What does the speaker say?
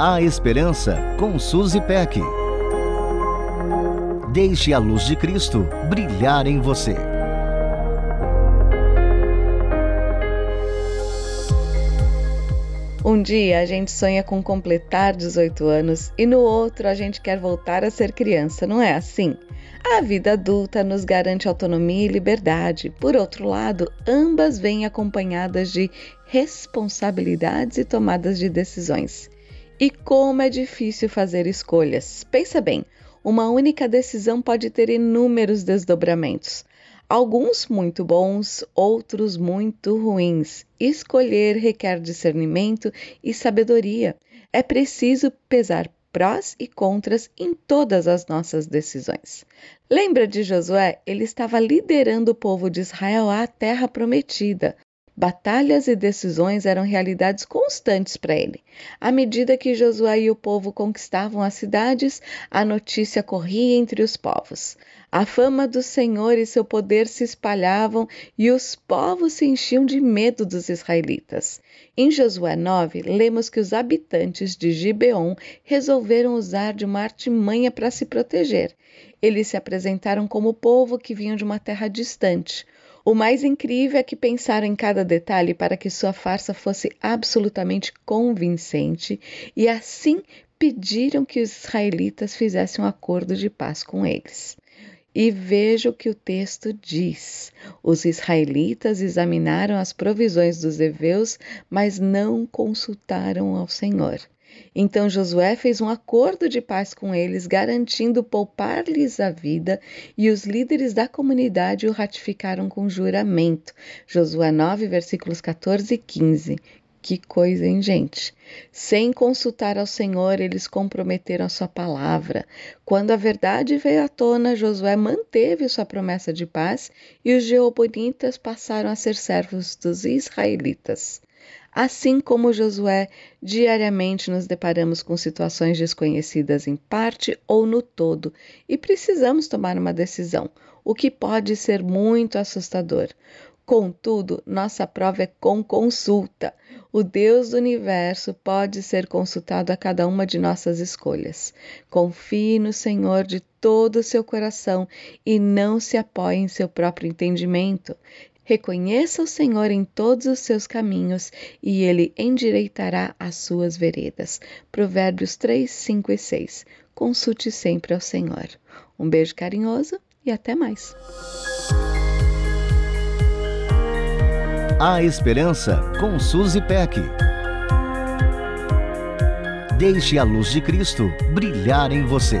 A Esperança com Suzy Peck. Deixe a luz de Cristo brilhar em você. Um dia a gente sonha com completar 18 anos e no outro a gente quer voltar a ser criança, não é assim? A vida adulta nos garante autonomia e liberdade. Por outro lado, ambas vêm acompanhadas de responsabilidades e tomadas de decisões. E como é difícil fazer escolhas. Pensa bem, uma única decisão pode ter inúmeros desdobramentos. Alguns muito bons, outros muito ruins. Escolher requer discernimento e sabedoria. É preciso pesar prós e contras em todas as nossas decisões. Lembra de Josué? Ele estava liderando o povo de Israel à terra prometida. Batalhas e decisões eram realidades constantes para ele. À medida que Josué e o povo conquistavam as cidades, a notícia corria entre os povos. A fama do Senhor e seu poder se espalhavam e os povos se enchiam de medo dos israelitas. Em Josué 9, lemos que os habitantes de Gibeon resolveram usar de uma artimanha para se proteger. Eles se apresentaram como povo que vinham de uma terra distante. O mais incrível é que pensaram em cada detalhe para que sua farsa fosse absolutamente convincente e assim pediram que os israelitas fizessem um acordo de paz com eles. E veja o que o texto diz. Os israelitas examinaram as provisões dos heveus, mas não consultaram ao Senhor. Então Josué fez um acordo de paz com eles, garantindo poupar-lhes a vida, e os líderes da comunidade o ratificaram com juramento. Josué 9, versículos 14 e 15. Que coisa, hein, gente? Sem consultar ao Senhor, eles comprometeram a sua palavra. Quando a verdade veio à tona, Josué manteve sua promessa de paz e os geobonitas passaram a ser servos dos israelitas. Assim como Josué, diariamente nos deparamos com situações desconhecidas em parte ou no todo e precisamos tomar uma decisão, o que pode ser muito assustador. Contudo, nossa prova é com consulta. O Deus do universo pode ser consultado a cada uma de nossas escolhas. Confie no Senhor de todo o seu coração e não se apoie em seu próprio entendimento. Reconheça o Senhor em todos os seus caminhos e ele endireitará as suas veredas. Provérbios 3, 5 e 6. Consulte sempre ao Senhor. Um beijo carinhoso e até mais. A Esperança com Suzy Peck. Deixe a luz de Cristo brilhar em você.